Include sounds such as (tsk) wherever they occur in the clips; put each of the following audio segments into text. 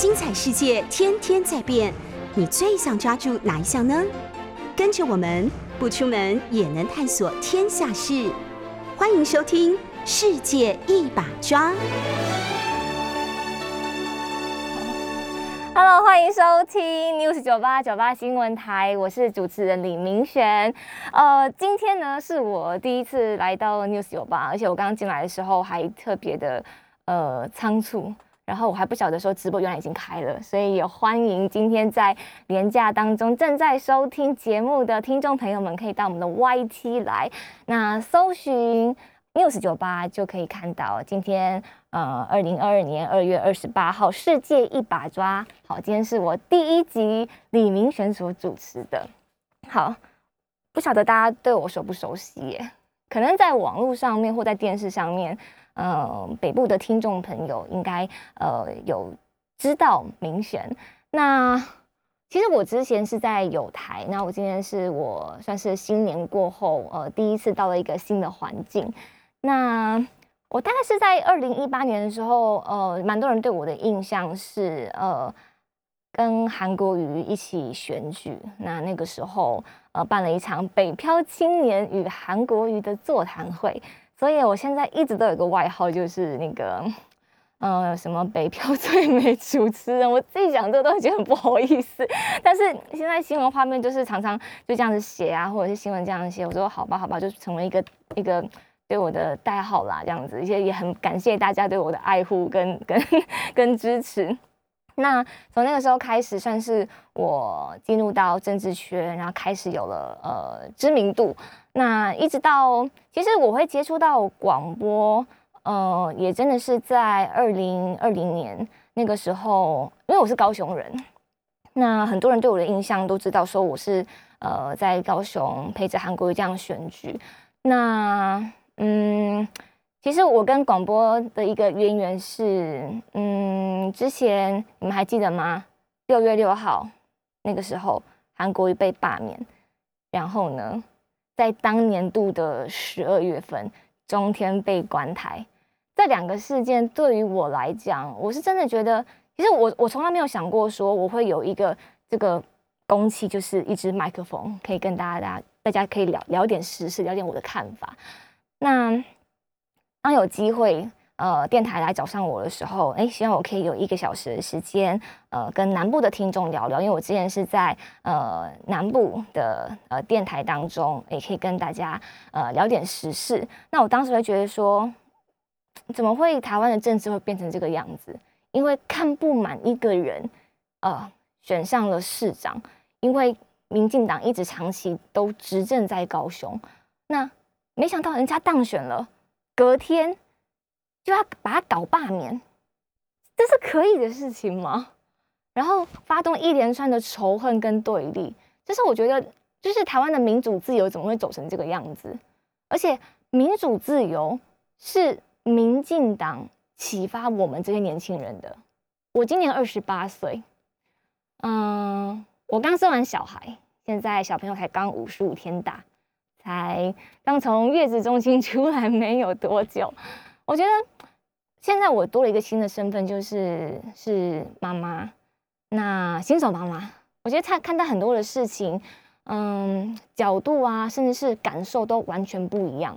精彩世界天天在变，你最想抓住哪一项呢？跟着我们不出门也能探索天下事，欢迎收听《世界一把抓》。Hello，欢迎收听 News 九八九八新闻台，我是主持人李明璇。呃，今天呢是我第一次来到 News 九八，而且我刚刚进来的时候还特别的呃仓促，然后我还不晓得说直播原来已经开了，所以也欢迎今天在廉假当中正在收听节目的听众朋友们，可以到我们的 YT 来，那搜寻 News 酒吧就可以看到今天呃二零二二年二月二十八号世界一把抓。好，今天是我第一集李明璇所主持的。好，不晓得大家对我熟不熟悉耶？可能在网络上面或在电视上面，呃，北部的听众朋友应该呃有知道明显。那其实我之前是在有台，那我今天是我算是新年过后，呃，第一次到了一个新的环境。那我大概是在二零一八年的时候，呃，蛮多人对我的印象是，呃，跟韩国瑜一起选举。那那个时候，呃，办了一场北漂青年与韩国瑜的座谈会。所以我现在一直都有个外号，就是那个，呃，什么北漂最美主持人。我自己讲这个都觉得很不好意思，但是现在新闻画面就是常常就这样子写啊，或者是新闻这样写，我说好吧，好吧，就成为一个一个。对我的代号啦，这样子，一些也很感谢大家对我的爱护跟跟 (laughs) 跟支持。那从那个时候开始，算是我进入到政治圈，然后开始有了呃知名度。那一直到其实我会接触到广播，呃，也真的是在二零二零年那个时候，因为我是高雄人，那很多人对我的印象都知道说我是呃在高雄陪着韩国瑜这样选举，那。嗯，其实我跟广播的一个渊源是，嗯，之前你们还记得吗？六月六号那个时候，韩国瑜被罢免，然后呢，在当年度的十二月份，中天被关台，这两个事件对于我来讲，我是真的觉得，其实我我从来没有想过说我会有一个这个公器，就是一支麦克风，可以跟大家大家可以聊聊点时事，聊点我的看法。那当有机会，呃，电台来找上我的时候，哎，希望我可以有一个小时的时间，呃，跟南部的听众聊聊，因为我之前是在呃南部的呃电台当中，也可以跟大家呃聊点时事。那我当时会觉得说，怎么会台湾的政治会变成这个样子？因为看不满一个人，呃，选上了市长，因为民进党一直长期都执政在高雄，那。没想到人家当选了，隔天就要把他搞罢免，这是可以的事情吗？然后发动一连串的仇恨跟对立，就是我觉得，就是台湾的民主自由怎么会走成这个样子？而且民主自由是民进党启发我们这些年轻人的。我今年二十八岁，嗯，我刚生完小孩，现在小朋友才刚五十五天大。才刚从月子中心 (laughs) 出来没有多久，我觉得现在我多了一个新的身份，就是是妈妈，那新手妈妈。我觉得她看待很多的事情，嗯，角度啊，甚至是感受都完全不一样。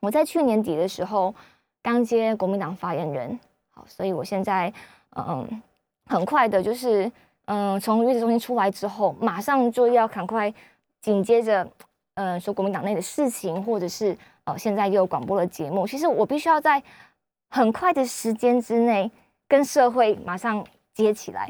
我在去年底的时候刚接国民党发言人，好，所以我现在嗯，很快的，就是嗯，从月子中心出来之后，马上就要赶快紧接着。嗯，说国民党内的事情，或者是呃，现在又有广播的节目，其实我必须要在很快的时间之内跟社会马上接起来。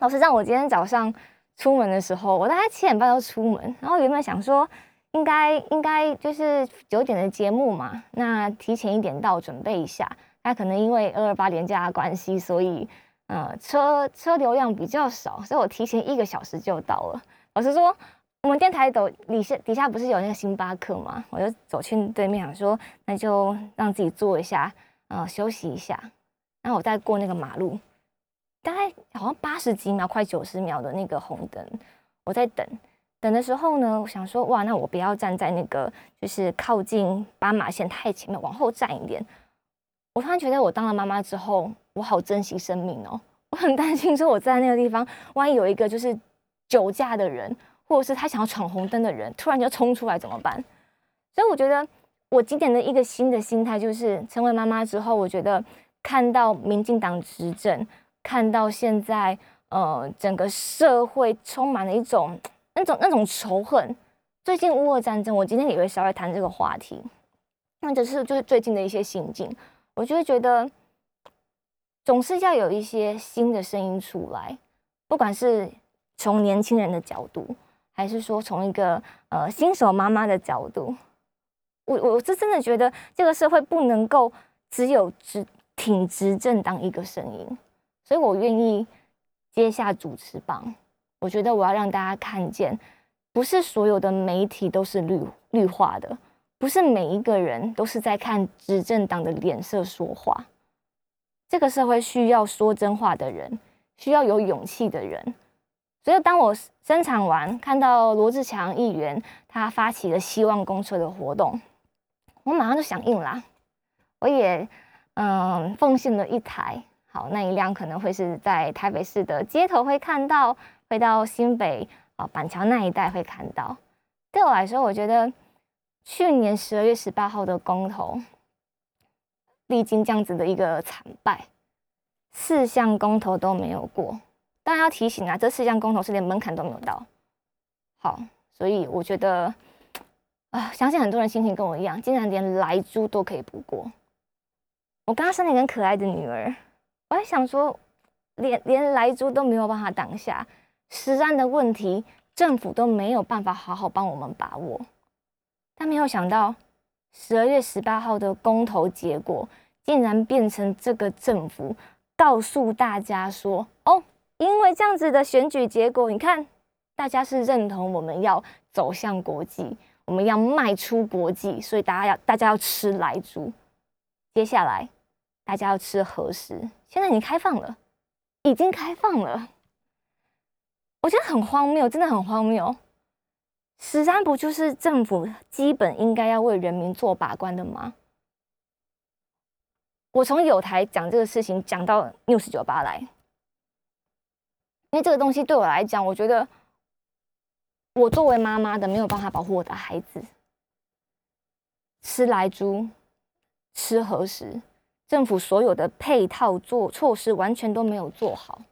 老实讲，我今天早上出门的时候，我大概七点半就出门，然后原本想说应该应该就是九点的节目嘛，那提前一点到准备一下。那可能因为二二八连假的关系，所以呃车车流量比较少，所以我提前一个小时就到了。老实说。我们电台走底下底下不是有那个星巴克吗？我就走去对面，想说那就让自己坐一下，呃，休息一下。然后我再过那个马路，大概好像八十几秒，快九十秒的那个红灯，我在等。等的时候呢，我想说，哇，那我不要站在那个就是靠近斑马线太前面，往后站一点。我突然觉得，我当了妈妈之后，我好珍惜生命哦。我很担心说我站在那个地方，万一有一个就是酒驾的人，或者是他想要闯红灯的人，突然就冲出来怎么办？所以我觉得我今年的一个新的心态就是成为妈妈之后，我觉得看到民进党执政，看到现在呃整个社会充满了一种那种那种仇恨。最近乌俄战争，我今天也会稍微谈这个话题，那只是就是最近的一些心境，我就会觉得总是要有一些新的声音出来，不管是从年轻人的角度，还是说从一个呃新手妈妈的角度，我我是真的觉得这个社会不能够只有执挺执政当一个声音，所以我愿意接下主持棒，我觉得我要让大家看见。不是所有的媒体都是绿绿化的，不是每一个人都是在看执政党的脸色说话。这个社会需要说真话的人，需要有勇气的人。所以，当我生产完，看到罗志强议员他发起了希望公车的活动，我马上就响应啦。我也嗯奉献了一台，好那一辆可能会是在台北市的街头会看到，会到新北啊。板桥那一带会看到。对我来说，我觉得去年十二月十八号的公投，历经这样子的一个惨败，四项公投都没有过。当然要提醒啊，这四项公投是连门槛都没有到。好，所以我觉得啊，相信很多人心情跟我一样，竟然连来猪都可以不过。我刚刚生了一个可爱的女儿，我还想说，连连来猪都没有办法挡下。实案的问题，政府都没有办法好好帮我们把握。但没有想到，十二月十八号的公投结果，竟然变成这个政府告诉大家说：“哦，因为这样子的选举结果，你看，大家是认同我们要走向国际，我们要迈出国际，所以大家要大家要吃来猪。接下来，大家要吃核食。现在已经开放了，已经开放了。”我觉得很荒谬，真的很荒谬。十三不就是政府基本应该要为人民做把关的吗？我从有台讲这个事情讲到六十九八来，因为这个东西对我来讲，我觉得我作为妈妈的没有办法保护我的孩子，吃来猪，吃何时？政府所有的配套做措施完全都没有做好，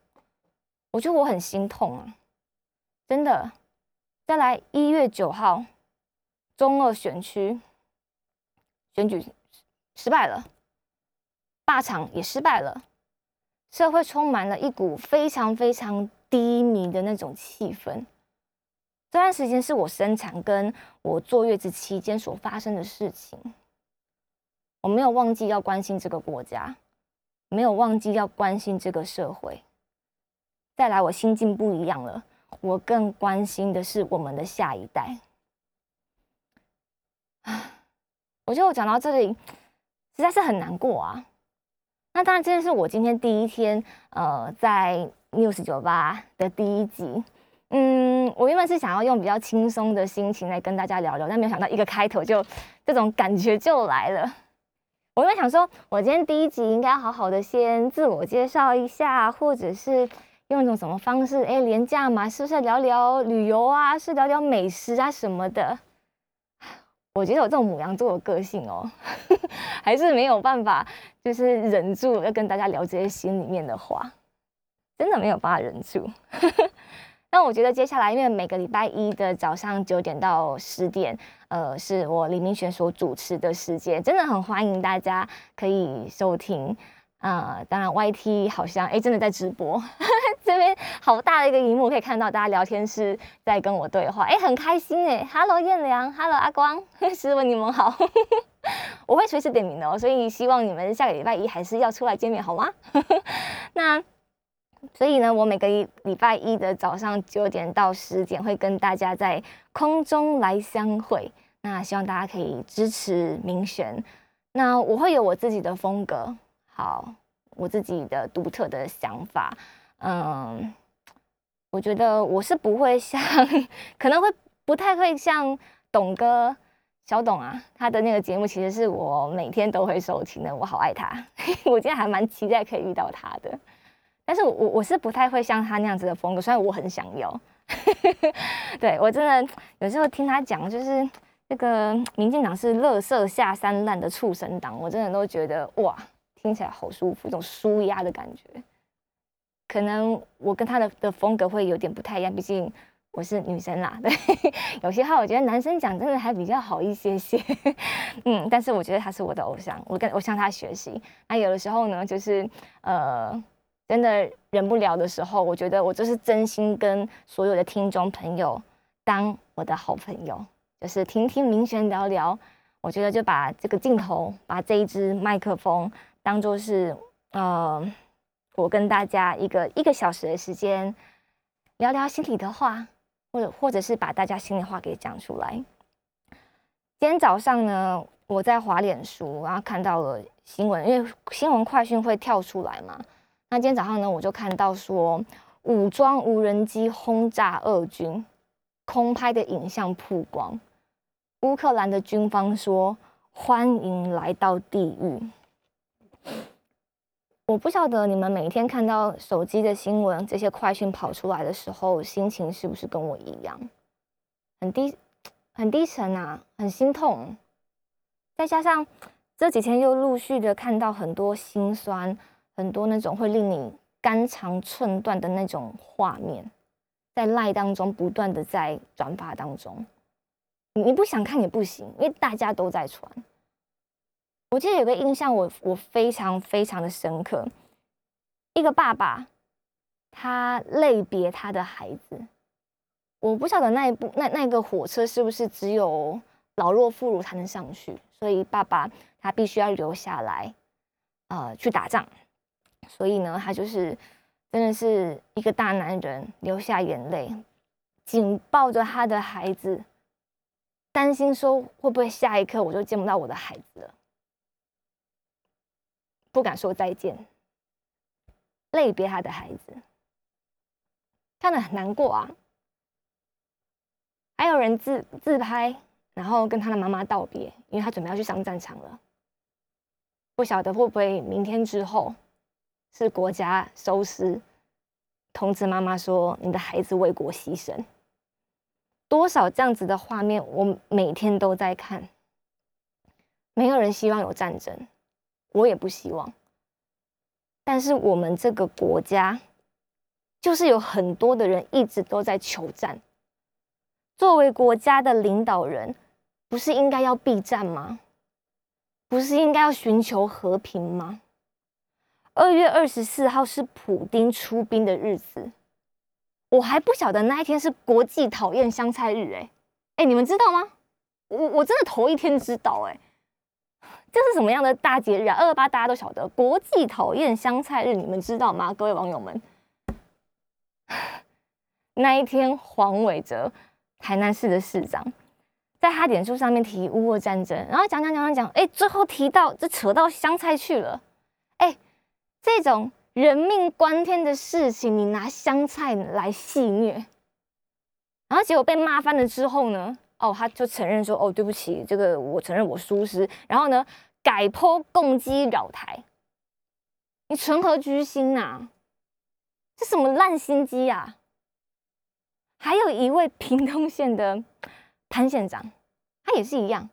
我觉得我很心痛啊。真的，再来一月九号，中二选区选举失败了，霸场也失败了，社会充满了一股非常非常低迷的那种气氛。这段时间是我生产跟我坐月子期间所发生的事情，我没有忘记要关心这个国家，没有忘记要关心这个社会。再来，我心境不一样了。我更关心的是我们的下一代。我觉得我讲到这里实在是很难过啊。那当然，这是我今天第一天呃在 News 酒吧的第一集。嗯，我原本是想要用比较轻松的心情来跟大家聊聊，但没有想到一个开头就这种感觉就来了。我原本想说，我今天第一集应该好好的先自我介绍一下，或者是。用一种什么方式？哎，廉价嘛，是不是聊聊旅游啊？是聊聊美食啊什么的？我觉得我这种母羊座的个性哦，(laughs) 还是没有办法，就是忍住要跟大家聊这些心里面的话，真的没有办法忍住。(laughs) 那我觉得接下来，因为每个礼拜一的早上九点到十点，呃，是我李明璇所主持的时间，真的很欢迎大家可以收听。啊，当然，YT 好像哎，真的在直播，这边好大的一个荧幕，可以看到大家聊天室在跟我对话，哎，很开心哎，Hello 燕良，Hello 阿光，师文你们好，(laughs) 我会随时点名的哦，所以希望你们下个礼拜一还是要出来见面好吗？(laughs) 那所以呢，我每个礼拜一的早上九点到十点会跟大家在空中来相会，那希望大家可以支持明璇，那我会有我自己的风格。好，我自己的独特的想法，嗯，我觉得我是不会像，(laughs) 可能会不太会像董哥小董啊，他的那个节目其实是我每天都会收听的，我好爱他，(laughs) 我今天还蛮期待可以遇到他的。但是我我是不太会像他那样子的风格，虽然我很想要。(laughs) 对我真的有时候听他讲，就是那个民进党是乐色下三滥的畜生党，我真的都觉得哇，听起来好舒服，一种舒压的感觉。可能我跟他的的风格会有点不太一样，毕竟我是女生啦。(laughs) 对，有些话我觉得男生讲真的还比较好一些些。(laughs) 嗯，但是我觉得他是我的偶像，我跟我向他学习。那有的时候呢，就是呃。真的忍不了的时候，我觉得我就是真心跟所有的听众朋友当我的好朋友，就是听听明轩聊聊。我觉得就把这个镜头，把这一支麦克风当做是，呃，我跟大家一个一个小时的时间聊聊心里的话，或者或者是把大家心里话给讲出来。今天早上呢，我在滑脸书，然后看到了新闻，因为新闻快讯会跳出来嘛。那今天早上呢，我就看到说，武装无人机轰炸俄军，空拍的影像曝光。乌克兰的军方说：“欢迎来到地狱。”我不晓得你们每天看到手机的新闻，这些快讯跑出来的时候，心情是不是跟我一样，很低、很低沉啊，很心痛。再加上这几天又陆续的看到很多心酸。很多那种会令你肝肠寸断的那种画面，在赖当中不断的在转发当中，你不想看也不行，因为大家都在传。我记得有个印象，我我非常非常的深刻，一个爸爸他类别他的孩子，我不晓得那一部那那个火车是不是只有老弱妇孺才能上去，所以爸爸他必须要留下来，呃，去打仗。所以呢，他就是真的是一个大男人，流下眼泪，紧抱着他的孩子，担心说会不会下一刻我就见不到我的孩子了，不敢说再见，泪别他的孩子，看得很难过啊。还有人自自拍，然后跟他的妈妈道别，因为他准备要去上战场了，不晓得会不会明天之后。是国家收尸，通知妈妈说：“你的孩子为国牺牲。”多少这样子的画面，我每天都在看。没有人希望有战争，我也不希望。但是我们这个国家，就是有很多的人一直都在求战。作为国家的领导人，不是应该要避战吗？不是应该要寻求和平吗？二月二十四号是普丁出兵的日子，我还不晓得那一天是国际讨厌香菜日，哎哎，你们知道吗？我我真的头一天知道，哎，这是什么样的大节日啊？二二八大家都晓得，国际讨厌香菜日，你们知道吗？各位网友们，(sighs) 那一天黄伟哲，台南市的市长，在他脸书上面提乌俄战争，然后讲讲讲讲讲，哎，最后提到这扯到香菜去了，哎。这种人命关天的事情，你拿香菜来戏虐，然后结果被骂翻了之后呢？哦，他就承认说：“哦，对不起，这个我承认我疏失。”然后呢，改剖共击扰台，你存何居心呐？这什么烂心机啊！还有一位屏东县的潘县长，他也是一样。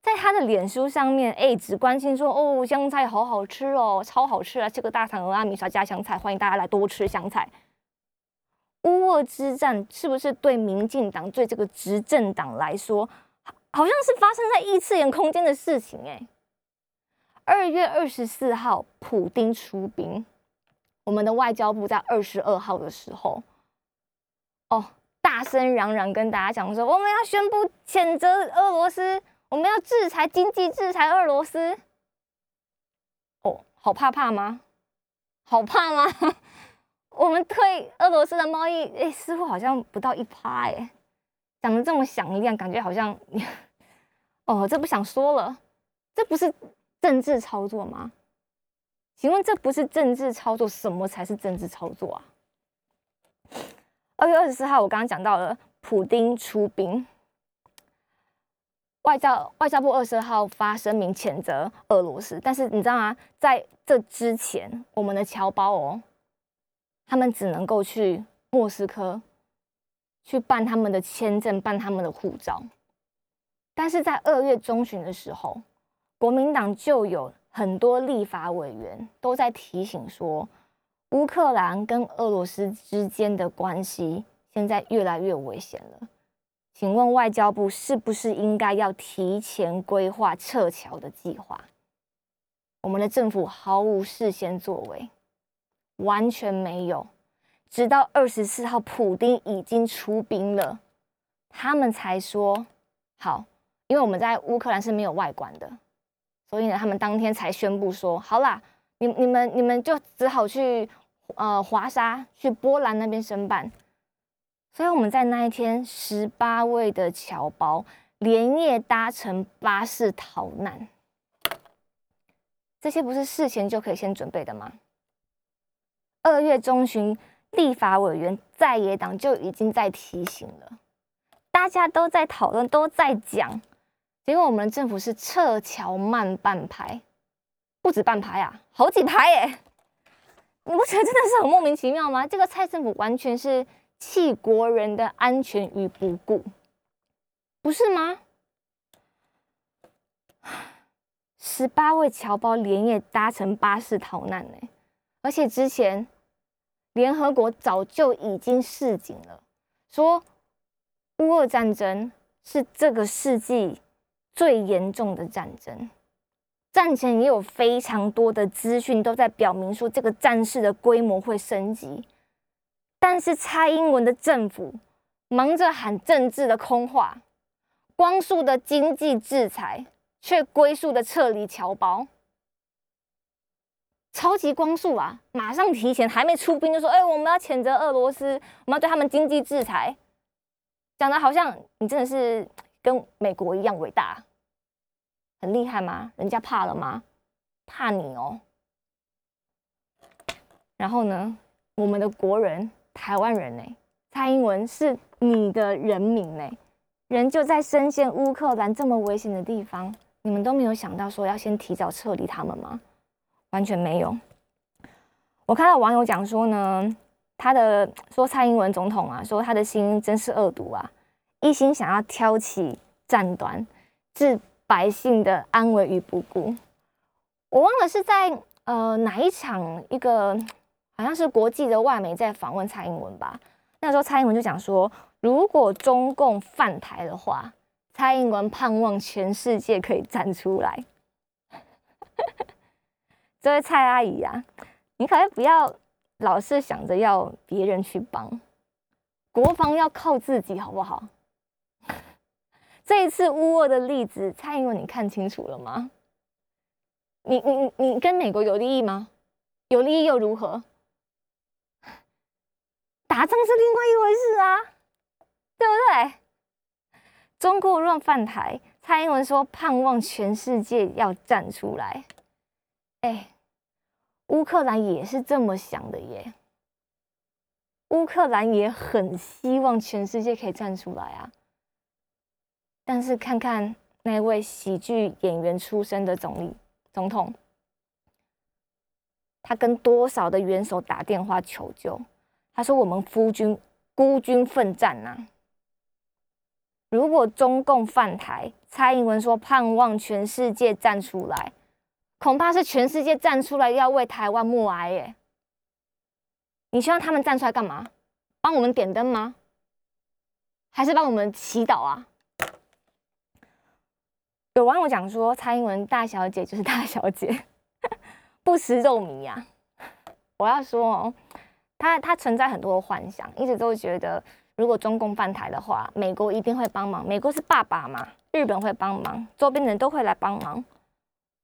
在他的脸书上面，哎，只关心说哦，香菜好好吃哦，超好吃啊！这个大肠鹅阿，米刷加香菜，欢迎大家来多吃香菜。乌俄之战是不是对民进党对这个执政党来说，好像是发生在异次元空间的事情？哎，二月二十四号，普丁出兵，我们的外交部在二十二号的时候，哦，大声嚷嚷跟大家讲说，我们要宣布谴责俄罗斯。我们要制裁经济制裁俄罗斯，哦，好怕怕吗？好怕吗？我们对俄罗斯的贸易，哎，似乎好像不到一趴，哎，讲的这么响亮，感觉好像，(laughs) 哦，这不想说了，这不是政治操作吗？请问这不是政治操作，什么才是政治操作啊？二月二十四号，我刚刚讲到了普丁出兵。外交外交部二十号发声明谴责俄罗斯，但是你知道吗？在这之前，我们的侨胞哦，他们只能够去莫斯科去办他们的签证、办他们的护照。但是在二月中旬的时候，国民党就有很多立法委员都在提醒说，乌克兰跟俄罗斯之间的关系现在越来越危险了。请问外交部是不是应该要提前规划撤侨的计划？我们的政府毫无事先作为，完全没有。直到二十四号，普丁已经出兵了，他们才说好。因为我们在乌克兰是没有外管的，所以呢，他们当天才宣布说好啦，你你们你们就只好去呃华沙去波兰那边申办。所以我们在那一天，十八位的侨胞连夜搭乘巴士逃难。这些不是事前就可以先准备的吗？二月中旬，立法委员在野党就已经在提醒了，大家都在讨论，都在讲。结果我们的政府是撤侨慢半拍，不止半拍啊，好几拍耶！你不觉得真的是很莫名其妙吗？这个蔡政府完全是。弃国人的安全于不顾，不是吗？十八位侨胞连夜搭乘巴士逃难呢，而且之前联合国早就已经示警了，说乌俄战争是这个世纪最严重的战争。战前也有非常多的资讯都在表明说，这个战事的规模会升级。但是蔡英文的政府忙着喊政治的空话，光速的经济制裁，却龟速的撤离侨胞，超级光速啊！马上提前，还没出兵就说：“哎，我们要谴责俄罗斯，我们要对他们经济制裁。”讲的好像你真的是跟美国一样伟大，很厉害吗？人家怕了吗？怕你哦。然后呢，我们的国人。台湾人呢？蔡英文是你的人民呢，人就在深陷乌克兰这么危险的地方，你们都没有想到说要先提早撤离他们吗？完全没有。我看到网友讲说呢，他的说蔡英文总统啊，说他的心真是恶毒啊，一心想要挑起战端，置百姓的安危于不顾。我忘了是在呃哪一场一个。好像是国际的外媒在访问蔡英文吧？那时候蔡英文就讲说，如果中共犯台的话，蔡英文盼望全世界可以站出来。这位蔡阿姨啊，你可以不要老是想着要别人去帮，国防要靠自己，好不好？(laughs) 这一次乌俄的例子，蔡英文你看清楚了吗？你你你跟美国有利益吗？有利益又如何？打仗是另外一回事啊，对不对？中国若犯台，蔡英文说盼望全世界要站出来。哎，乌克兰也是这么想的耶。乌克兰也很希望全世界可以站出来啊。但是看看那位喜剧演员出身的总理总统，他跟多少的元首打电话求救？他说：“我们夫君孤军奋战呐！如果中共犯台，蔡英文说盼望全世界站出来，恐怕是全世界站出来要为台湾默哀耶。你希望他们站出来干嘛？帮我们点灯吗？还是帮我们祈祷啊？”有网友讲说：“蔡英文大小姐就是大小姐，(laughs) 不食肉糜呀！”我要说哦。他他存在很多幻想，一直都觉得如果中共犯台的话，美国一定会帮忙。美国是爸爸嘛，日本会帮忙，周边人都会来帮忙。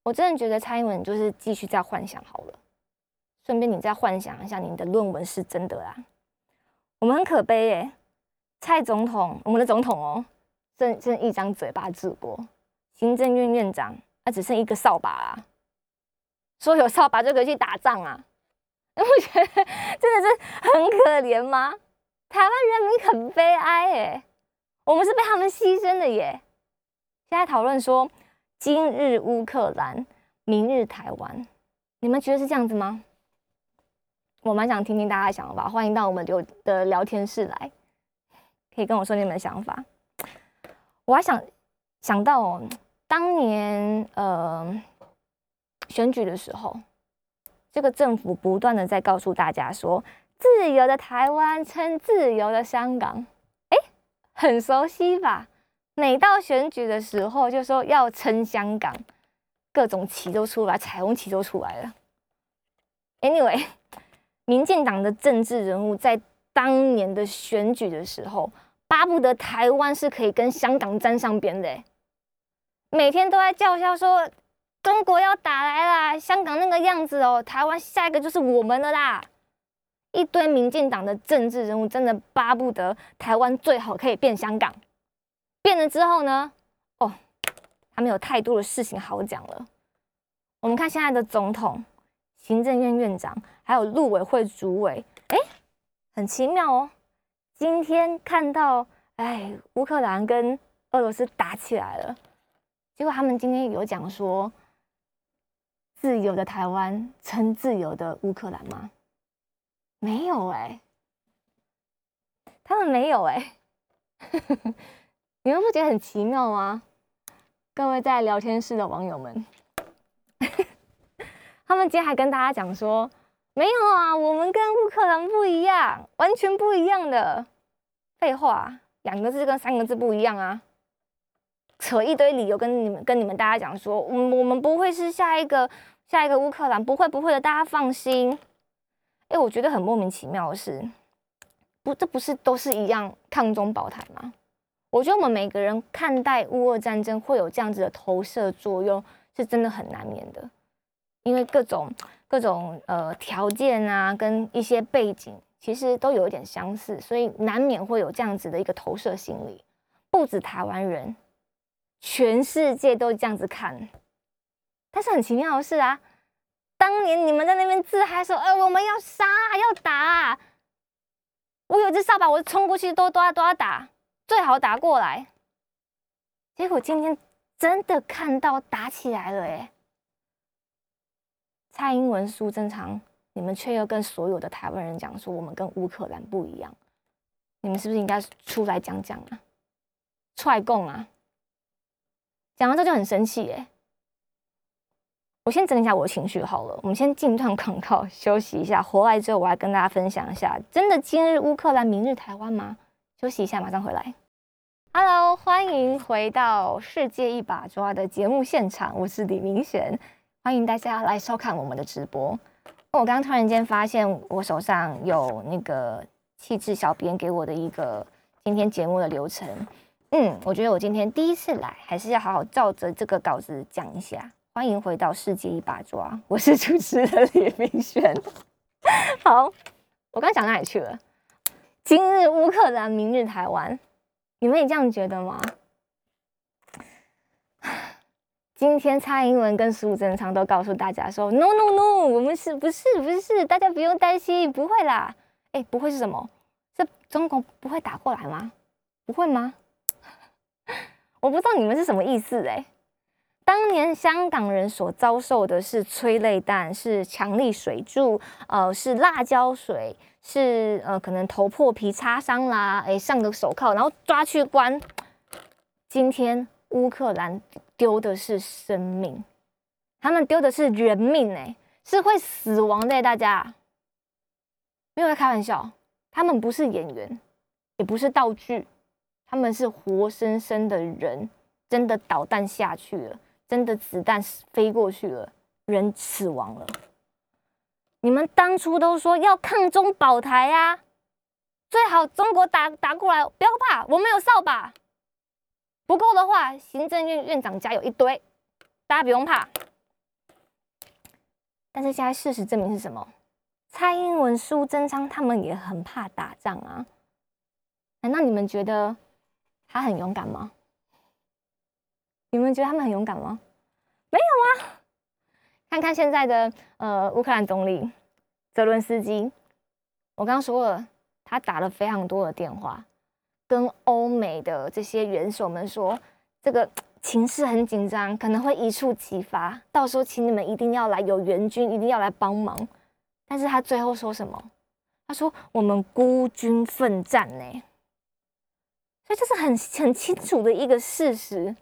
我真的觉得蔡英文就是继续在幻想好了。顺便你再幻想一下，你的论文是真的啦。我们很可悲耶，蔡总统，我们的总统哦，剩剩一张嘴巴治国，行政院院长那只剩一个扫把啦。说有扫把就可以去打仗啊。(laughs) 你不觉得真的是很可怜吗？台湾人民很悲哀耶，我们是被他们牺牲的耶。现在讨论说今日乌克兰，明日台湾，你们觉得是这样子吗？我蛮想听听大家的想法，欢迎到我们的聊天室来，可以跟我说你们的想法。我还想想到哦，当年呃选举的时候，这个政府不断的在告诉大家说，自由的台湾称自由的香港，哎，很熟悉吧？每到选举的时候，就说要称香港，各种旗都出来，彩虹旗都出来了。Anyway，(laughs) 民进党的政治人物在当年的选举的时候，巴不得台湾是可以跟香港沾上边的，每天都在叫嚣说中国要打来啦，香港那个样子哦，台湾下一个就是我们的啦。一堆民进党的政治人物真的巴不得台湾最好可以变香港。变了之后呢？哦，他们有太多的事情好讲了。我们看现在的总统、行政院院长，还有陆委会主委，哎，很奇妙哦。今天看到，哎，乌克兰跟俄罗斯打起来了，结果他们今天有讲说，自由的台湾称自由的乌克兰吗？没有哎，他们没有哎。(laughs) 你们不觉得很奇妙吗？各位在聊天室的网友们，他们今天还跟大家讲说，没有啊，我们跟乌克兰不一样，完全不一样的。废话，两个字跟三个字不一样啊！扯一堆理由跟你们跟你们大家讲说，我我们不会是下一个下一个乌克兰，不会不会的，大家放心。哎，我觉得很莫名其妙的是，不，这不是都是一样抗中保台吗？我觉得我们每个人看待乌俄战争会有这样子的投射作用，是真的很难免的，因为各种各种呃条件啊，跟一些背景其实都有一点相似，所以难免会有这样子的一个投射心理。不止台湾人，全世界都这样子看。但是很奇妙的是啊，当年你们在那边自嗨说，呃，我们要杀要打，我有只扫把，我冲过去都都要都要打。最好打过来，结果今天真的看到打起来了哎！蔡英文、苏贞昌，你们却又跟所有的台湾人讲说我们跟乌克兰不一样，你们是不是应该出来讲讲啊？踹供啊！讲完这就很生气哎！我先整理一下我的情绪好了，我们先进一段广告休息一下，回来之后我来跟大家分享一下，真的今日乌克兰，明日台湾吗？休息一下，马上回来。Hello，欢迎回到《世界一把抓》的节目现场，我是李明璇，欢迎大家来收看我们的直播。我刚刚突然间发现，我手上有那个气质小编给我的一个今天节目的流程。嗯，我觉得我今天第一次来，还是要好好照着这个稿子讲一下。欢迎回到《世界一把抓》，我是主持人李明璇。(laughs) 好，我刚讲哪里去了？今日乌克兰，明日台湾，你们也这样觉得吗？今天蔡英文跟苏贞昌都告诉大家说：“No No No，我们是不是不是？大家不用担心，不会啦。”哎，不会是什么？这中国不会打过来吗？不会吗？(laughs) 我不知道你们是什么意思哎。当年香港人所遭受的是催泪弹，是强力水柱，呃，是辣椒水。是呃，可能头破皮、擦伤啦，哎，上个手铐，然后抓去关。今天乌克兰丢的是生命，他们丢的是人命，哎，是会死亡的，大家没有在开玩笑。他们不是演员，也不是道具，他们是活生生的人，真的导弹下去了，真的子弹飞过去了，人死亡了。你们当初都说要抗中保台呀，最好中国打打过来，不要怕，我们有扫把。不够的话，行政院院长家有一堆，大家不用怕。但是现在事实证明是什么？蔡英文、苏贞昌他们也很怕打仗啊。难道你们觉得他很勇敢吗？你们觉得他们很勇敢吗？没有啊。看看现在的呃乌克兰总理泽伦斯基，我刚刚说了，他打了非常多的电话，跟欧美的这些元首们说，这个情势很紧张，可能会一触即发，到时候请你们一定要来，有援军一定要来帮忙。但是他最后说什么？他说我们孤军奋战呢，所以这是很很清楚的一个事实。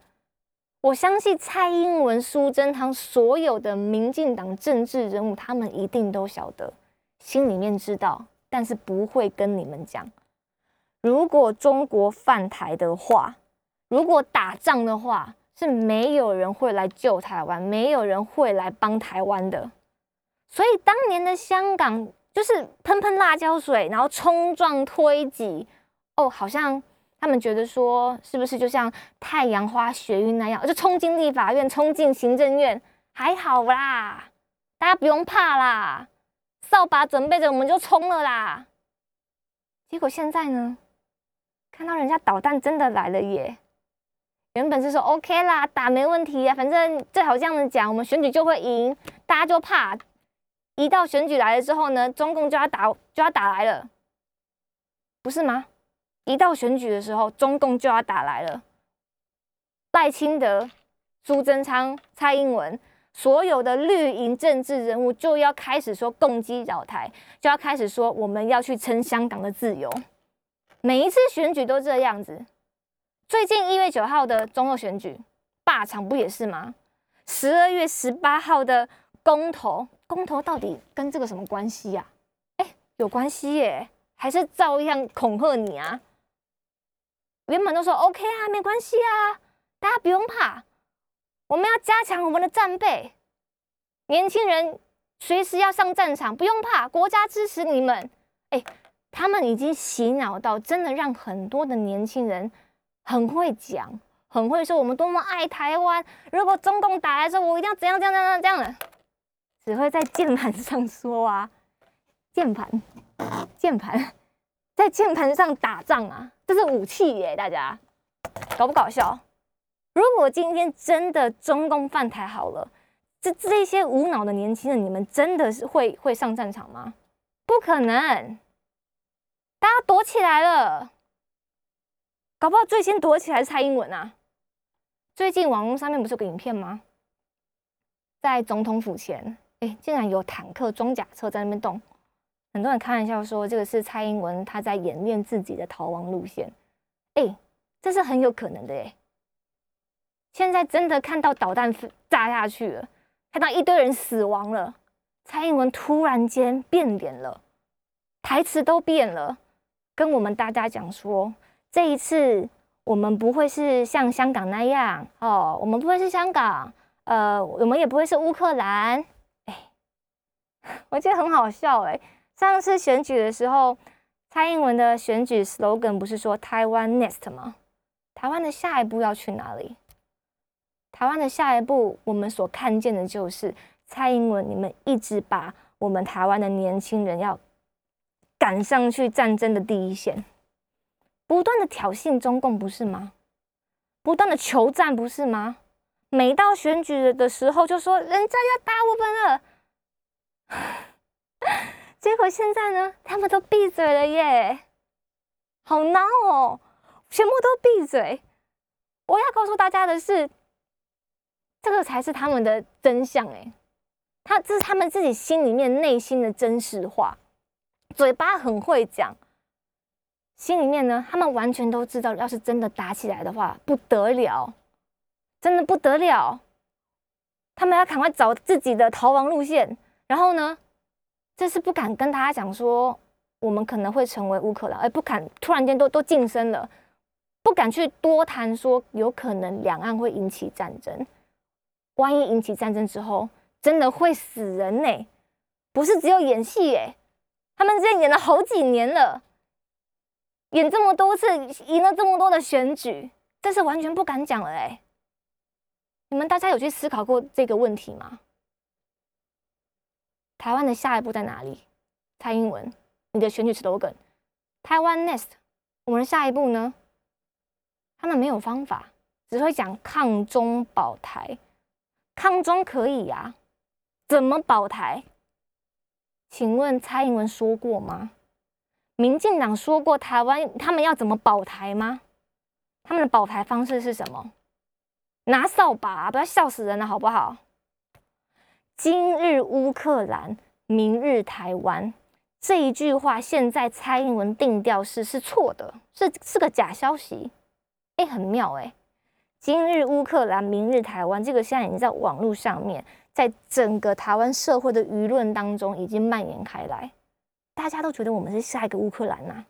我相信蔡英文、苏贞昌所有的民进党政治人物，他们一定都晓得，心里面知道，但是不会跟你们讲。如果中国犯台的话，如果打仗的话，是没有人会来救台湾，没有人会来帮台湾的。所以当年的香港就是喷喷辣椒水，然后冲撞推挤，哦，好像。他们觉得说，是不是就像太阳花学运那样，就冲进立法院，冲进行政院，还好啦，大家不用怕啦，扫把准备着，我们就冲了啦。结果现在呢，看到人家导弹真的来了耶，原本是说 OK 啦，打没问题啊，反正最好这样子讲，我们选举就会赢，大家就怕，一到选举来了之后呢，中共就要打就要打来了，不是吗？一到选举的时候，中共就要打来了。赖清德、苏贞昌、蔡英文，所有的绿营政治人物就要开始说攻击扰台，就要开始说我们要去撑香港的自由。每一次选举都这样子。最近一月九号的中二选举罢场不也是吗？十二月十八号的公投，公投到底跟这个什么关系呀？哎，有关系耶，还是照样恐吓你啊？原本都说 OK 啊，没关系啊，大家不用怕，我们要加强我们的战备，年轻人随时要上战场，不用怕，国家支持你们。哎，他们已经洗脑到真的让很多的年轻人很会讲，很会说我们多么爱台湾。如果中共打来说，我一定要怎样怎样怎样这样的，只会在键盘上说啊，键盘，键盘。在键盘上打仗啊，这是武器耶！大家搞不搞笑？如果今天真的中共犯台好了，这这些无脑的年轻人，你们真的是会会上战场吗？不可能，大家躲起来了。搞不好最先躲起来是蔡英文啊！最近网络上面不是有个影片吗？在总统府前，哎，竟然有坦克、装甲车在那边动。很多人开玩笑说，这个是蔡英文他在演练自己的逃亡路线。哎，这是很有可能的哎。现在真的看到导弹炸下去了，看到一堆人死亡了，蔡英文突然间变脸了，台词都变了，跟我们大家讲说，这一次我们不会是像香港那样哦，我们不会是香港，呃，我们也不会是乌克兰。哎，(laughs) 我觉得很好笑哎。上次选举的时候，蔡英文的选举 slogan 不是说台湾 next 吗？台湾的下一步要去哪里？台湾的下一步，我们所看见的就是蔡英文，你们一直把我们台湾的年轻人要赶上去战争的第一线，不断的挑衅中共，不是吗？不断的求战，不是吗？每到选举的时候，就说人家要打我们了。结果现在呢，他们都闭嘴了耶，好孬哦，全部都闭嘴。我要告诉大家的是，这个才是他们的真相哎，他这是他们自己心里面内心的真实话，嘴巴很会讲，心里面呢，他们完全都知道，要是真的打起来的话，不得了，真的不得了，他们要赶快找自己的逃亡路线，然后呢？这是不敢跟大家讲说，我们可能会成为乌克兰，而不敢突然间都都晋升了，不敢去多谈说有可能两岸会引起战争。万一引起战争之后，真的会死人呢？不是只有演戏耶，他们之前演了好几年了，演这么多次，赢了这么多的选举，这是完全不敢讲了哎。你们大家有去思考过这个问题吗？台湾的下一步在哪里？蔡英文，你的选举 slogan，台湾 next，我们的下一步呢？他们没有方法，只会讲抗中保台，抗中可以呀，怎么保台？请问蔡英文说过吗？民进党说过台湾他们要怎么保台吗？他们的保台方式是什么？拿扫把，不要笑死人了，好不好？今日乌克兰，明日台湾”这一句话，现在蔡英文定调是是错的，是是个假消息。哎，很妙哎！今日乌克兰，明日台湾，这个现在已经在网络上面，在整个台湾社会的舆论当中已经蔓延开来，大家都觉得我们是下一个乌克兰呐。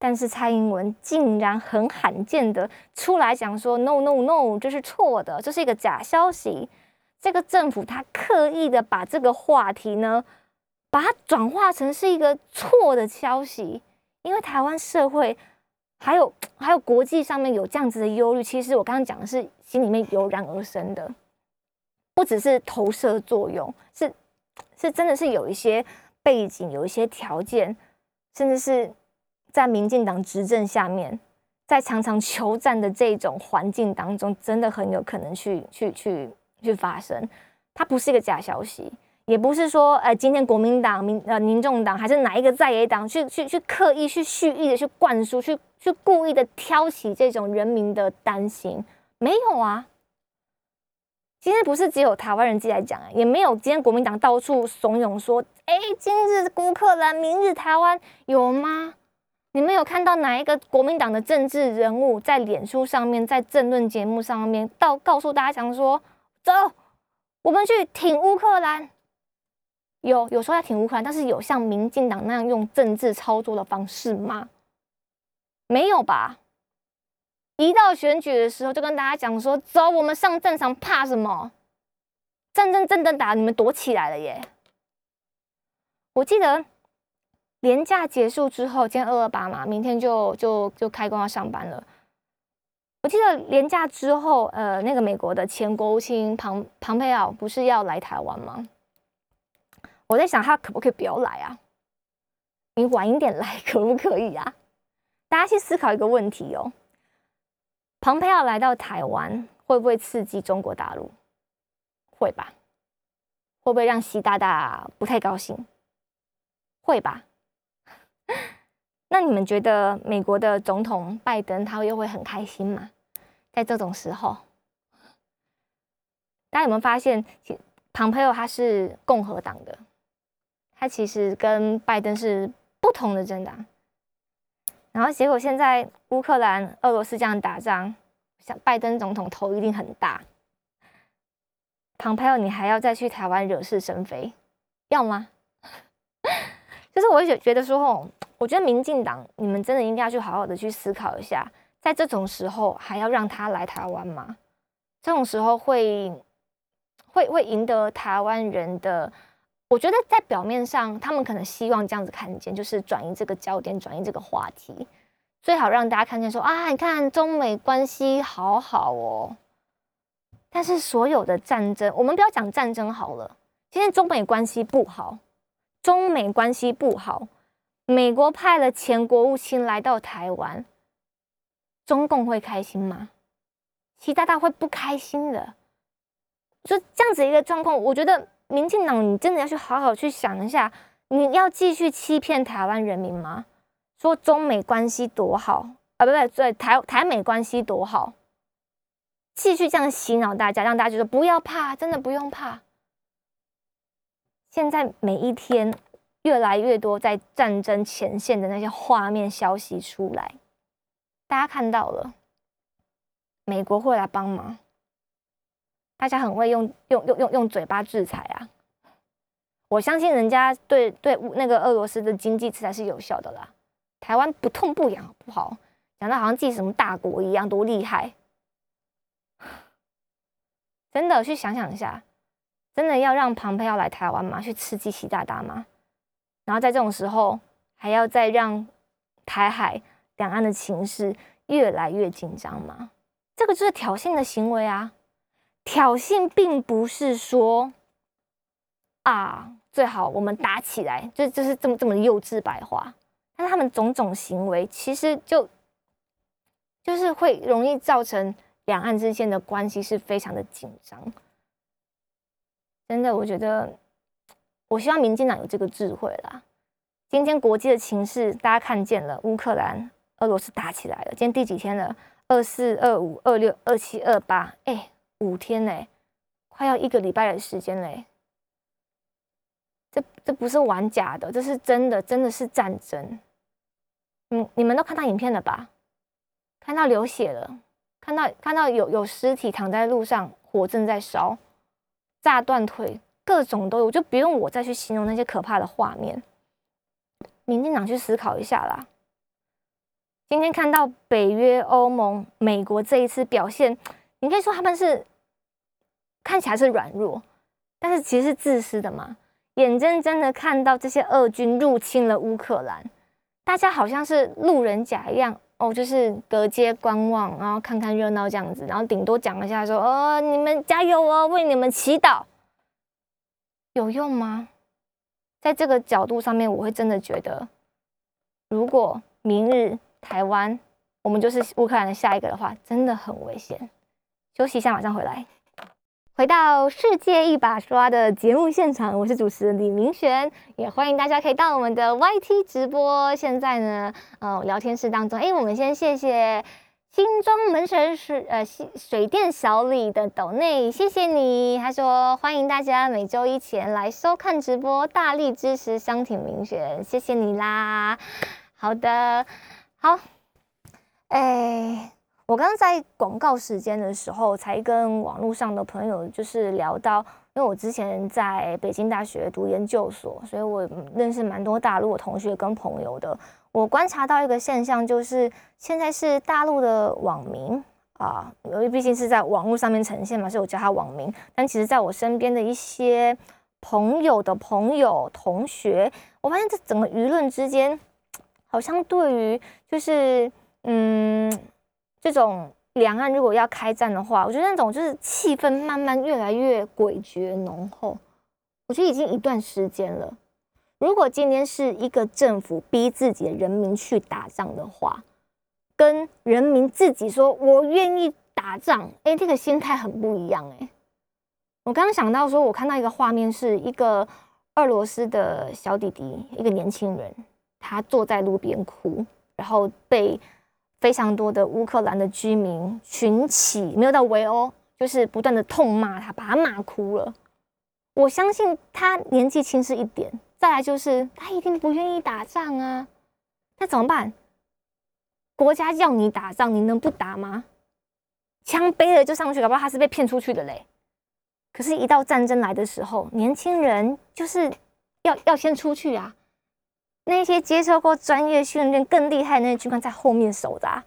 但是蔡英文竟然很罕见的出来讲说：“no no no，这是错的，这是一个假消息。”这个政府他刻意的把这个话题呢，把它转化成是一个错的消息，因为台湾社会还有还有国际上面有这样子的忧虑。其实我刚刚讲的是心里面油然而生的，不只是投射作用，是是真的是有一些背景，有一些条件，甚至是。在民进党执政下面，在常常求战的这种环境当中，真的很有可能去去去去发生。它不是一个假消息，也不是说，呃，今天国民党、民呃民众党还是哪一个在野党去去去刻意去蓄意的去灌输、去去故意的挑起这种人民的担心，没有啊。今天不是只有台湾人自己来讲，也没有今天国民党到处怂恿说，哎，今日乌克兰，明日台湾，有吗？你们有看到哪一个国民党的政治人物在脸书上面，在政论节目上面，到告诉大家讲说，走，我们去挺乌克兰？有有说要挺乌克兰，但是有像民进党那样用政治操作的方式吗？没有吧？一到选举的时候，就跟大家讲说，走，我们上战场，怕什么？战争真的打，你们躲起来了耶！我记得。年假结束之后，今天二二八嘛，明天就就就开工要上班了。我记得年假之后，呃，那个美国的前国务卿庞庞佩奥不是要来台湾吗？我在想他可不可以不要来啊？你晚一点来可不可以啊？大家去思考一个问题哦：庞佩奥来到台湾，会不会刺激中国大陆？会吧？会不会让习大大不太高兴？会吧？那你们觉得美国的总统拜登他又会很开心吗？在这种时候，大家有没有发现，庞培奥他是共和党的，他其实跟拜登是不同的政党。然后结果现在乌克兰、俄罗斯这样打仗，像拜登总统头一定很大。庞培奥，你还要再去台湾惹是生非，要吗？(laughs) 就是我觉觉得说，我觉得民进党，你们真的应该要去好好的去思考一下，在这种时候还要让他来台湾吗？这种时候会会会赢得台湾人的？我觉得在表面上，他们可能希望这样子看见，就是转移这个焦点，转移这个话题，最好让大家看见说啊，你看中美关系好好哦。但是所有的战争，我们不要讲战争好了，今天中美关系不好。中美关系不好，美国派了前国务卿来到台湾，中共会开心吗？习大大会不开心的。就这样子一个状况，我觉得民进党你真的要去好好去想一下，你要继续欺骗台湾人民吗？说中美关系多好啊，不对，对台台美关系多好，继续这样洗脑大家，让大家觉得不要怕，真的不用怕。现在每一天越来越多在战争前线的那些画面消息出来，大家看到了，美国会来帮忙，大家很会用用用用用嘴巴制裁啊！我相信人家对对那个俄罗斯的经济制裁是有效的啦。台湾不痛不痒，不好？讲的好像自己什么大国一样，多厉害！真的去想想一下。真的要让庞培要来台湾吗？去刺激习大大吗？然后在这种时候，还要再让台海两岸的情势越来越紧张吗？这个就是挑衅的行为啊！挑衅并不是说啊，最好我们打起来，就就是这么这么幼稚白话。但他们种种行为，其实就就是会容易造成两岸之间的关系是非常的紧张。真的，我觉得，我希望民进党有这个智慧啦。今天国际的情势，大家看见了，乌克兰、俄罗斯打起来了。今天第几天了？二四、二五、二六、二七、二八，哎，五天嘞，快要一个礼拜的时间嘞。这这不是玩假的，这是真的，真的是战争。嗯，你们都看到影片了吧？看到流血了，看到看到有有尸体躺在路上，火正在烧，炸断腿，各种都有，就不用我再去形容那些可怕的画面。民进党去思考一下啦。今天看到北约、欧盟、美国这一次表现，你可以说他们是看起来是软弱，但是其实是自私的嘛。眼睁睁的看到这些俄军入侵了乌克兰，大家好像是路人甲一样哦，就是隔街观望，然后看看热闹这样子，然后顶多讲一下说：“哦，你们加油哦，为你们祈祷。”有用吗？在这个角度上面，我会真的觉得，如果明日台湾我们就是乌克兰的下一个的话，真的很危险。休息一下，马上回来。回到世界一把刷的节目现场，我是主持人李明璇，也欢迎大家可以到我们的 YT 直播。现在呢，呃，聊天室当中，哎，我们先谢谢新庄门神水呃水电小李的斗内，谢谢你。他说欢迎大家每周一前来收看直播，大力支持商挺明璇，谢谢你啦。好的，好，哎。我刚刚在广告时间的时候，才跟网络上的朋友就是聊到，因为我之前在北京大学读研究所，所以我认识蛮多大陆的同学跟朋友的。我观察到一个现象，就是现在是大陆的网民啊，因为毕竟是在网络上面呈现嘛，所以我叫他网民。但其实在我身边的一些朋友的朋友、同学，我发现这整个舆论之间，好像对于就是嗯。这种两岸如果要开战的话，我觉得那种就是气氛慢慢越来越诡谲浓厚。我觉得已经一段时间了。如果今天是一个政府逼自己的人民去打仗的话，跟人民自己说我愿意打仗，哎，这个心态很不一样。哎，我刚刚想到说，我看到一个画面，是一个俄罗斯的小弟弟，一个年轻人，他坐在路边哭，然后被。非常多的乌克兰的居民群起，没有到围殴，就是不断的痛骂他，把他骂哭了。我相信他年纪轻是一点，再来就是他一定不愿意打仗啊。那怎么办？国家要你打仗，你能不打吗？枪背了就上去，搞不好他是被骗出去的嘞。可是，一到战争来的时候，年轻人就是要要先出去啊。那些接受过专业训练、更厉害的那些军官在后面守着，啊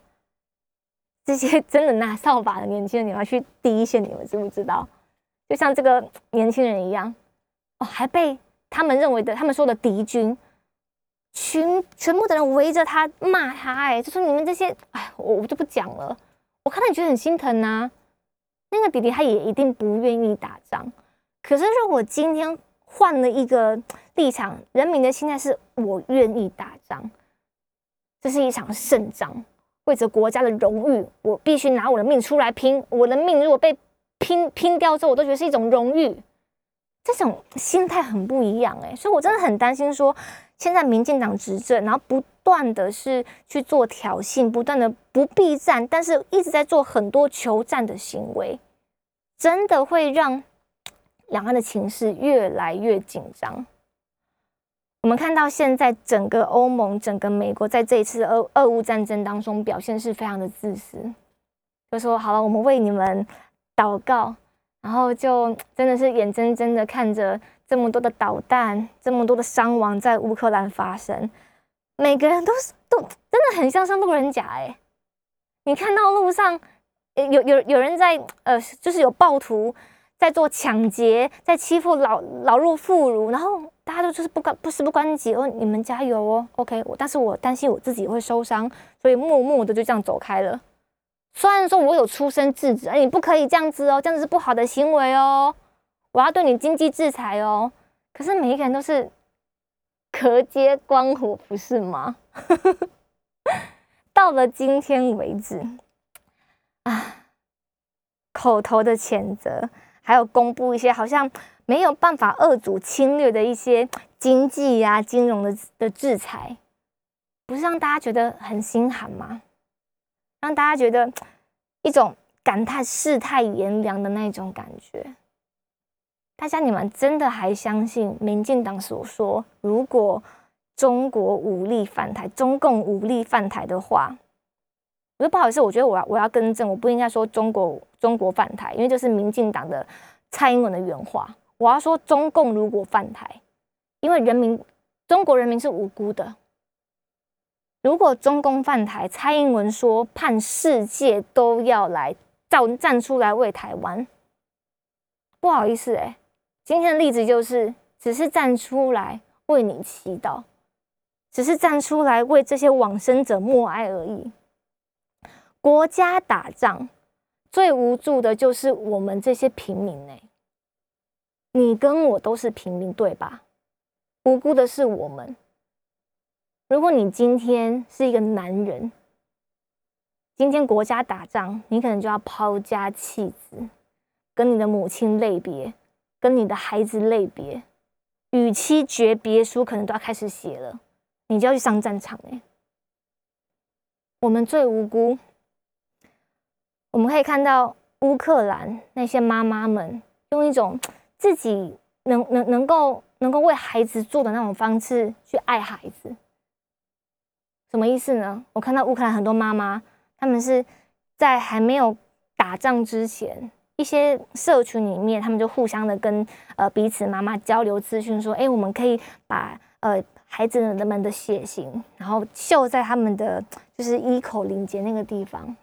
这些真的拿扫把的年轻人，你要去第一线，你们知不知道？就像这个年轻人一样，哦，还被他们认为的、他们说的敌军群全部的人围着他骂他，哎，就说你们这些，哎，我我就不讲了。我看到你觉得很心疼呐。那个弟弟他也一定不愿意打仗，可是如果今天换了一个。立场，人民的心态是我愿意打仗，这是一场胜仗，为着国家的荣誉，我必须拿我的命出来拼。我的命如果被拼拼掉之后，我都觉得是一种荣誉。这种心态很不一样哎，所以我真的很担心，说现在民进党执政，然后不断的是去做挑衅，不断的不避战，但是一直在做很多求战的行为，真的会让两岸的情势越来越紧张。我们看到现在整个欧盟、整个美国在这一次俄俄乌战争当中表现是非常的自私，就说好了，我们为你们祷告，然后就真的是眼睁睁的看着这么多的导弹、这么多的伤亡在乌克兰发生，每个人都是都真的很像是路人甲哎，你看到路上有有有人在呃，就是有暴徒在做抢劫，在欺负老老弱妇孺，然后。大家都就是不关不事不关己哦，你们加油哦，OK。我但是我担心我自己会受伤，所以默默的就这样走开了。虽然说我有出声制止，哎，你不可以这样子哦，这样子是不好的行为哦，我要对你经济制裁哦。可是每一个人都是隔街观火，不是吗？(laughs) 到了今天为止，啊，口头的谴责，还有公布一些好像。没有办法遏阻侵略的一些经济呀、金融的的制裁，不是让大家觉得很心寒吗？让大家觉得一种感叹世态炎凉的那种感觉。大家你们真的还相信民进党所说，如果中国武力犯台，中共武力犯台的话，我说不好意思，我觉得我要我要更正，我不应该说中国中国犯台，因为这是民进党的蔡英文的原话。我要说中共如果犯台，因为人民中国人民是无辜的。如果中共犯台，蔡英文说判世界都要来站站出来为台湾，不好意思哎，今天的例子就是只是站出来为你祈祷。只是站出来为这些往生者默哀而已。国家打仗，最无助的就是我们这些平民呢。你跟我都是平民，对吧？无辜的是我们。如果你今天是一个男人，今天国家打仗，你可能就要抛家弃子，跟你的母亲类别，跟你的孩子类别，与妻诀别书可能都要开始写了。你就要去上战场哎！我们最无辜，我们可以看到乌克兰那些妈妈们用一种 (tsk) 自己能能能够能够为孩子做的那种方式去爱孩子，什么意思呢？我看到乌克兰很多妈妈，他们是在还没有打仗之前，一些社群里面，他们就互相的跟呃彼此妈妈交流资讯，说：“哎，我们可以把呃。”孩子们的血型，然后绣在他们的就是衣口领结那个地方。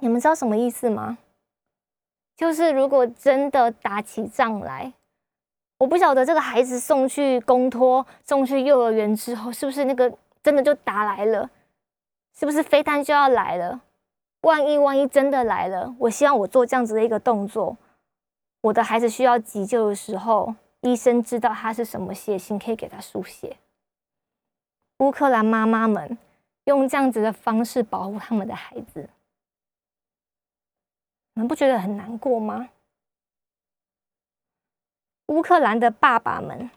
你们知道什么意思吗？就是如果真的打起仗来，我不晓得这个孩子送去公托、送去幼儿园之后，是不是那个真的就打来了？是不是飞弹就要来了？万一万一真的来了，我希望我做这样子的一个动作，我的孩子需要急救的时候。医生知道他是什么血型，可以给他输血。乌克兰妈妈们用这样子的方式保护他们的孩子，你们不觉得很难过吗？乌克兰的爸爸们，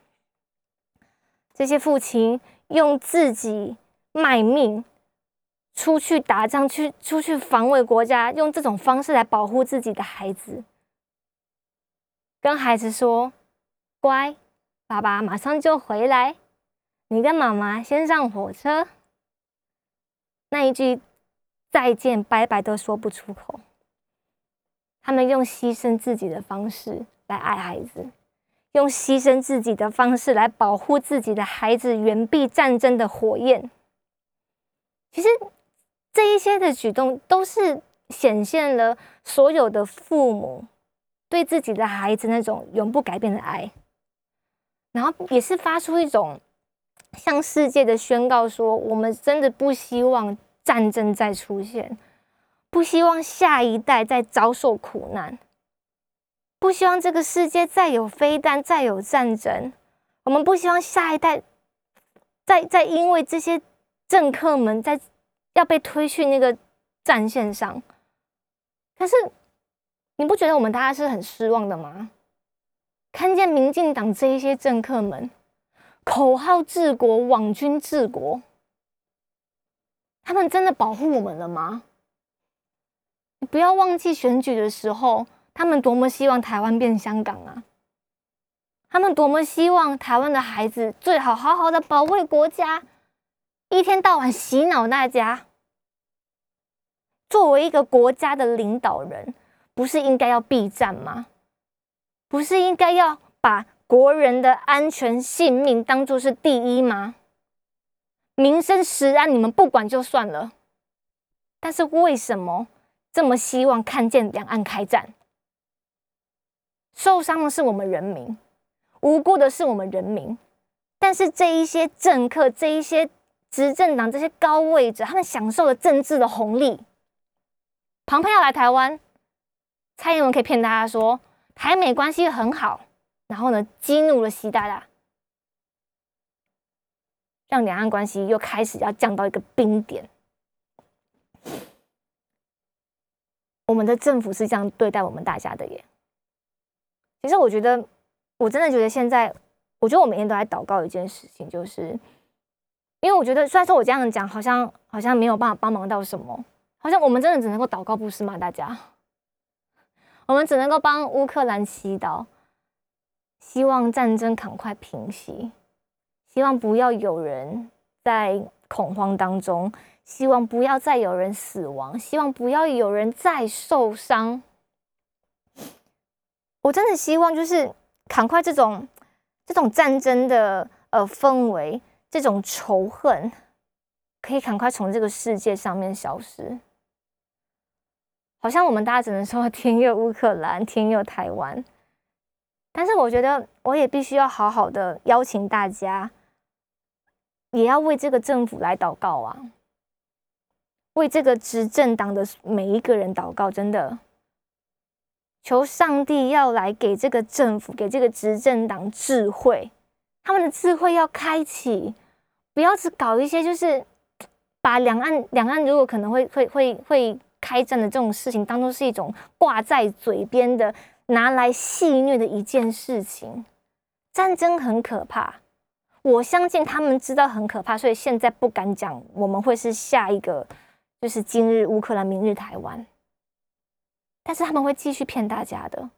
这些父亲用自己卖命出去打仗，去出去防卫国家，用这种方式来保护自己的孩子，跟孩子说。乖，爸爸马上就回来。你跟妈妈先上火车。那一句再见、拜拜都说不出口。他们用牺牲自己的方式来爱孩子，用牺牲自己的方式来保护自己的孩子，远避战争的火焰。其实这一些的举动，都是显现了所有的父母对自己的孩子那种永不改变的爱。然后也是发出一种向世界的宣告，说我们真的不希望战争再出现，不希望下一代再遭受苦难，不希望这个世界再有飞弹、再有战争。我们不希望下一代再再因为这些政客们在要被推去那个战线上。可是你不觉得我们大家是很失望的吗？看见民进党这一些政客们口号治国、网军治国，他们真的保护我们了吗？你不要忘记选举的时候，他们多么希望台湾变香港啊！他们多么希望台湾的孩子最好好好的保卫国家，一天到晚洗脑大家。作为一个国家的领导人，不是应该要避战吗？不是应该要把国人的安全性命当做是第一吗？民生食安你们不管就算了，但是为什么这么希望看见两岸开战？受伤的是我们人民，无辜的是我们人民，但是这一些政客、这一些执政党、这些高位者，他们享受了政治的红利。庞佩要来台湾，蔡英文可以骗大家说。台美关系很好，然后呢，激怒了习大大，让两岸关系又开始要降到一个冰点。我们的政府是这样对待我们大家的耶。其实我觉得，我真的觉得现在，我觉得我每天都在祷告一件事情，就是因为我觉得，虽然说我这样讲，好像好像没有办法帮忙到什么，好像我们真的只能够祷告，不是吗？大家。我们只能够帮乌克兰祈祷，希望战争赶快平息，希望不要有人在恐慌当中，希望不要再有人死亡，希望不要有人再受伤。我真的希望就是赶快这种这种战争的呃氛围，这种仇恨，可以赶快从这个世界上面消失。好像我们大家只能说 (laughs) 天佑乌克兰，天佑台湾。但是我觉得，我也必须要好好的邀请大家，也要为这个政府来祷告啊，为这个执政党的每一个人祷告，真的，求上帝要来给这个政府，给这个执政党智慧，他们的智慧要开启，不要只搞一些就是把两岸两岸如果可能会会会会开战的这种事情，当做是一种挂在嘴边的。拿来戏谑的一件事情，战争很可怕。我相信他们知道很可怕，所以现在不敢讲我们会是下一个，就是今日乌克兰，明日台湾。但是他们会继续骗大家的。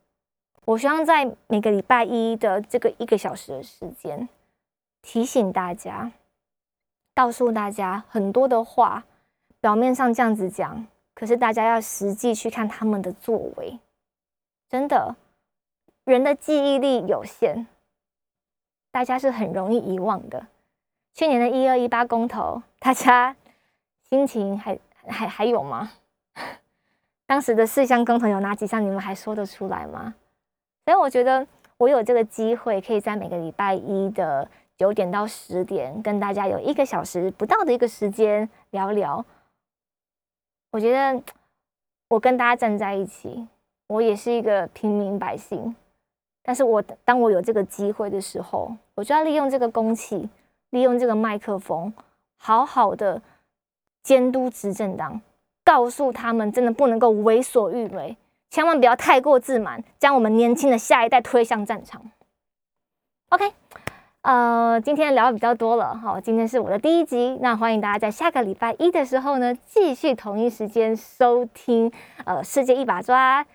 我希望在每个礼拜一的这个一个小时的时间，提醒大家，告诉大家很多的话，表面上这样子讲，可是大家要实际去看他们的作为。真的，人的记忆力有限，大家是很容易遗忘的。去年的一二一八公投，大家心情还还还有吗？当时的四项公投有哪几项？你们还说得出来吗？所以我觉得我有这个机会，可以在每个礼拜一的九点到十点，跟大家有一个小时不到的一个时间聊聊。我觉得我跟大家站在一起。我也是一个平民百姓，但是我当我有这个机会的时候，我就要利用这个公器，利用这个麦克风，好好的监督执政党，告诉他们真的不能够为所欲为，千万不要太过自满，将我们年轻的下一代推向战场。OK。呃，今天聊的比较多了，好，今天是我的第一集，那欢迎大家在下个礼拜一的时候呢，继续同一时间收听，呃，世界一把抓，